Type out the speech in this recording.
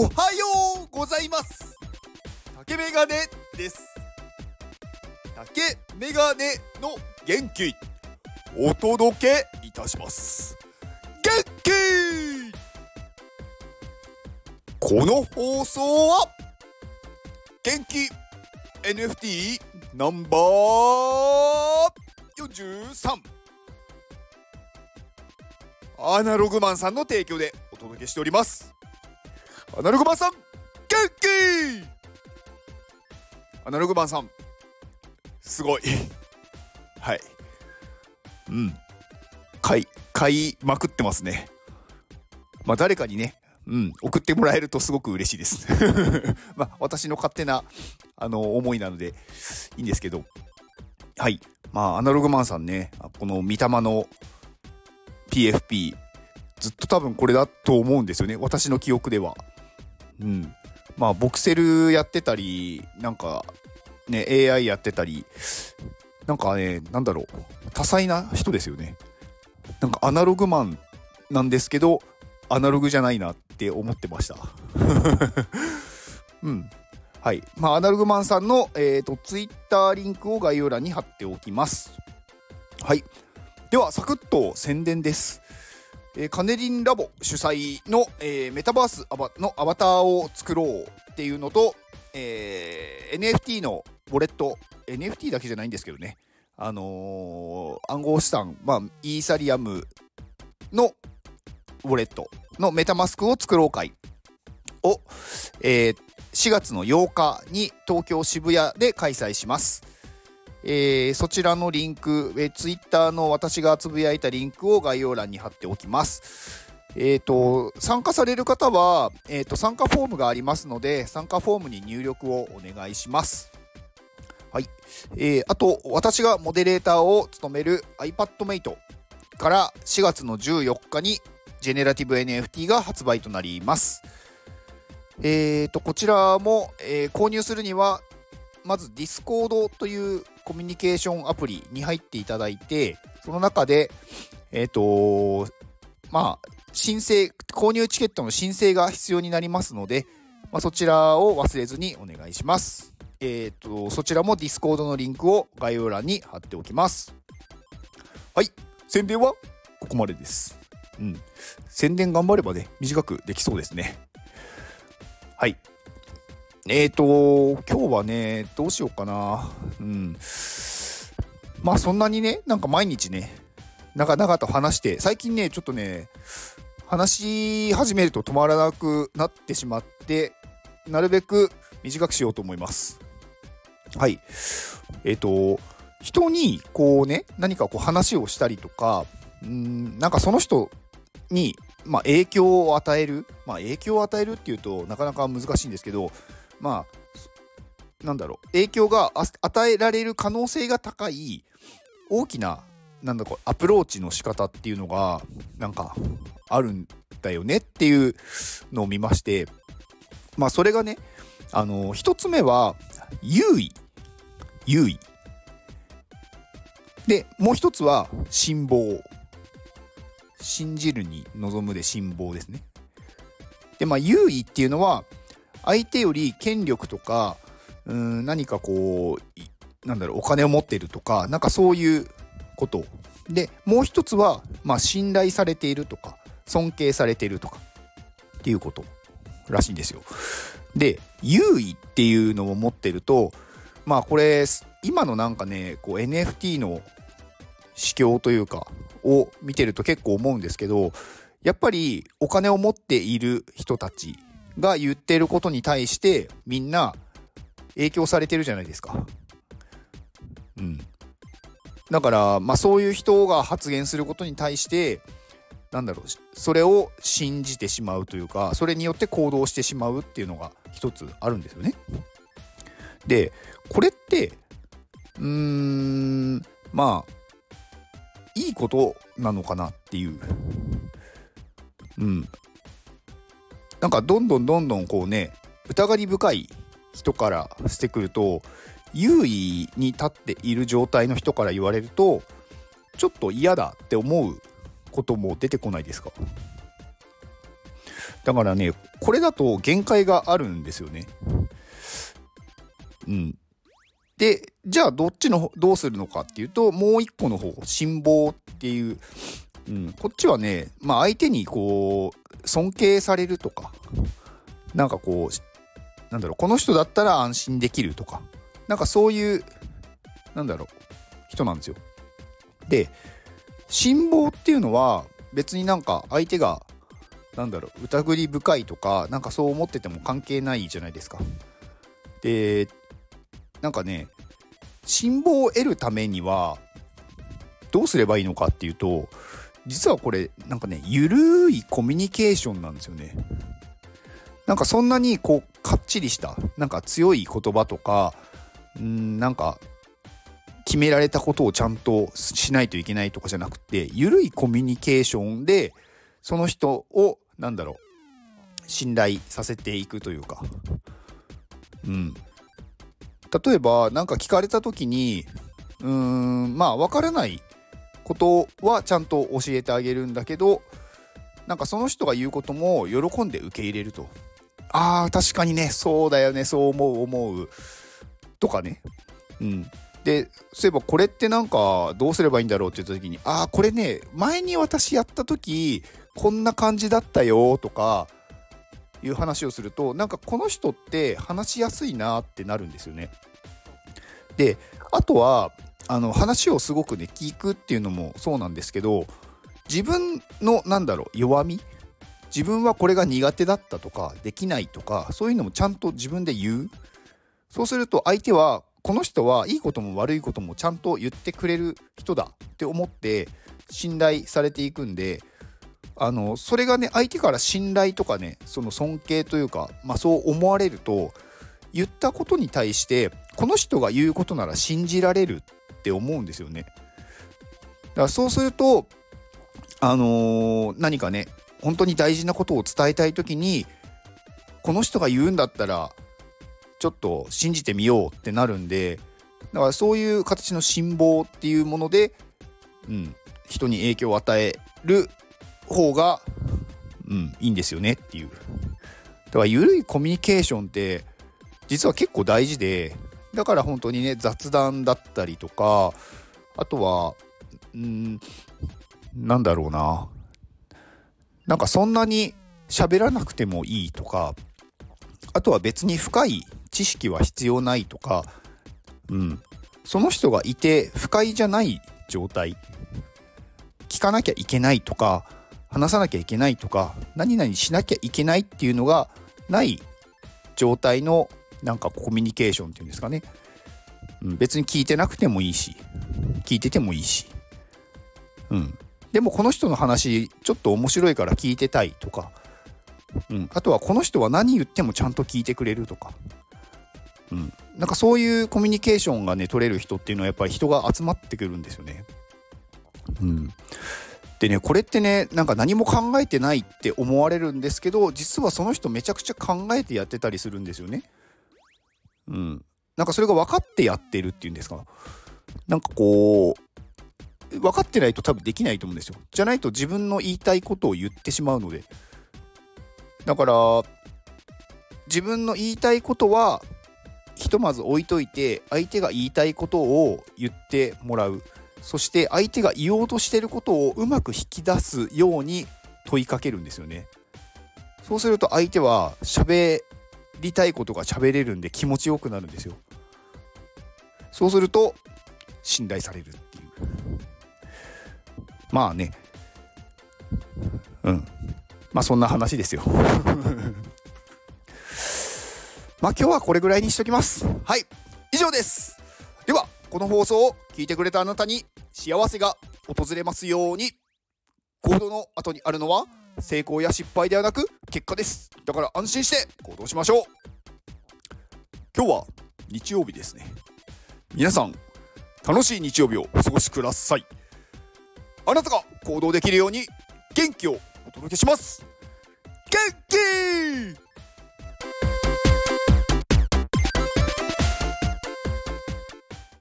おはようございます。竹メガネです。竹メガネの元気。お届けいたします。元気。この放送は元気。NFT ナンバー43アナログマンさんの提供でお届けしております。アナログマンさん元気アナログマンさん。すごい。はい。うん。買い買いまくってますね。まあ誰かにねうん送ってもらえるとすごく嬉しいです。まあ私の勝手なあの思いなのでいいんですけど。はい。まあアナログマンさんねこの御霊の PFP ずっと多分これだと思うんですよね。私の記憶では。うん。まあボクセルやってたりなんかね AI やってたりなんかねなんだろう。多彩な人ですよね。なんかアナログマンなんですけどアナログじゃないなって思ってました。うん。はい。まあアナログマンさんのえっ、ー、とツイッターリンクを概要欄に貼っておきます。はい。ではサクッと宣伝です。え、カネリンラボ主催の、え、メタバースアバのアバターを作ろうっていうのと、え、NFT のウォレット NFT だけじゃないんですけどねあのー、暗号資産、まあ、イーサリアムのウォレットのメタマスクを作ろう会を、えー、4月の8日に東京渋谷で開催します。えー、そちらのリンク、えー、ツイッターの私がつぶやいたリンクを概要欄に貼っておきます。えーと、参加される方は、えーと、参加フォームがありますので参加フォームに入力をお願いします。はいえー、あと私がモデレーターを務める iPadMate から4月の14日にジェネラティブ NFT が発売となります。えーと、こちらも、えー、購入するにはまず Discord というコミュニケーションアプリに入っていただいて、その中で、えっ、ー、と、まあ、申請、購入チケットの申請が必要になりますので、まあ、そちらを忘れずにお願いします。えっ、ー、と、そちらも Discord のリンクを概要欄に貼っておきます。はい、宣伝はここまでです。うん。宣伝頑張ればね、短くできそうですね。えっ、ー、と、今日はね、どうしようかな。うん。まあそんなにね、なんか毎日ね、長々と話して、最近ね、ちょっとね、話し始めると止まらなくなってしまって、なるべく短くしようと思います。はい。えっ、ー、と、人にこうね、何かこう話をしたりとか、うん、なんかその人に、まあ、影響を与える、まあ、影響を与えるっていうとなかなか難しいんですけど、まあなんだろう影響が与えられる可能性が高い大きななんだこうアプローチの仕方っていうのがなんかあるんだよねっていうのを見ましてまあそれがねあの一つ目は優位。優位。でもう一つは辛抱。信じるに望むで辛抱ですね。でまあ優位っていうのは相手より権力とかうん何かこうなんだろうお金を持ってるとかなんかそういうことでもう一つは、まあ、信頼されているとか尊敬されているとかっていうことらしいんですよ。で優位っていうのを持ってるとまあこれ今のなんかねこう NFT の市況というかを見てると結構思うんですけどやっぱりお金を持っている人たちが言ってることに対してみんな影響されてるじゃないですか。うん。だから、まあそういう人が発言することに対して、なんだろう、それを信じてしまうというか、それによって行動してしまうっていうのが一つあるんですよね。で、これって、うーん、まあ、いいことなのかなっていう。うん。なんかどんどんどんどんこうね疑り深い人からしてくると優位に立っている状態の人から言われるとちょっと嫌だって思うことも出てこないですか？だからねこれだと限界があるんですよね。うん。でじゃあどっちのどうするのかっていうともう一個の方辛抱っていう、うん、こっちはねまあ相手にこう尊敬されるとかなんかこうなんだろうこの人だったら安心できるとかなんかそういうなんだろう人なんですよ。で辛抱っていうのは別になんか相手がなんだろう疑り深いとかなんかそう思ってても関係ないじゃないですか。でなんかね辛抱を得るためにはどうすればいいのかっていうと実はこれなんかねゆるいコミュニケーションなんですよね。なんかそんなにこうかっちりしたなんか強い言葉とかんなんか決められたことをちゃんとしないといけないとかじゃなくてゆるいコミュニケーションでその人をなんだろう信頼させていくというか。うん。例えば何か聞かれた時にうーんまあ分からないことはちゃんと教えてあげるんだけどなんかその人が言うことも喜んで受け入れると。ああ確かにねそうだよねそう思う思う。とかね。うん。でそういえばこれってなんかどうすればいいんだろうって言った時にああこれね前に私やった時こんな感じだったよとかいう話をするとなんかこの人って話しやすいなってなるんですよね。であとはあの話をすごくね聞くっていうのもそうなんですけど自分のなんだろう弱み自分はこれが苦手だったとかできないとかそういうのもちゃんと自分で言う。そうすると相手はこの人はいいことも悪いこともちゃんと言ってくれる人だって思って信頼されていくんであのそれがね相手から信頼とかねその尊敬というか、まあ、そう思われると言ったことに対してこの人が言うことなら信じられるって思うんですよね。だからそうするとあのー、何かね本当に大事なことを伝えたい時にこの人が言うんだったらちょっと信じてみようってなるんでだからそういう形の辛抱っていうもので、うん、人に影響を与える方が、うん、いいんですよねっていう。だから緩いコミュニケーションって実は結構大事でだから本当にね雑談だったりとかあとはうんなんだろうな。なんかそんなに喋らなくてもいいとかあとは別に深い知識は必要ないとかうん。その人がいて不快じゃない状態。聞かなきゃいけないとか話さなきゃいけないとか何々しなきゃいけないっていうのがない状態のなんかコミュニケーションっていうんですかね、うん、別に聞いてなくてもいいし。聞いててもいいし、うん、でもこの人の話ちょっと面白いから聞いてたいとか、うん、あとはこの人は何言ってもちゃんと聞いてくれるとか、うん、なんかそういうコミュニケーションがね取れる人っていうのはやっぱり人が集まってくるんですよね。うん、でねこれってねなんか何も考えてないって思われるんですけど実はその人めちゃくちゃ考えてやってたりするんですよね。うん、なんかそれが分かってやってるっていうんですか？なんかこう分かってないと多分できないと思うんですよ。じゃないと自分の言いたいことを言ってしまうのでだから自分の言いたいことはひとまず置いといて相手が言いたいことを言ってもらう。そして相手が言おうとしてることをうまく引き出すように問いかけるんですよね。そうすると相手は喋りたいことが喋れるんで気持ちよくなるんですよ。そうすると信頼されるっていう。まあね。うん。まあそんな話ですよ。まあ今日はこれぐらいにしときます。はい。以上です。ではこの放送を聞いてくれたあなたに幸せが訪れますように行動の後にあるのは成功や失敗ではなく結果です。だから安心して行動しましょう。今日は日曜日ですね。皆さん楽しい日曜日をお過ごしください。あなたが行動できるように元気をお届けします。元気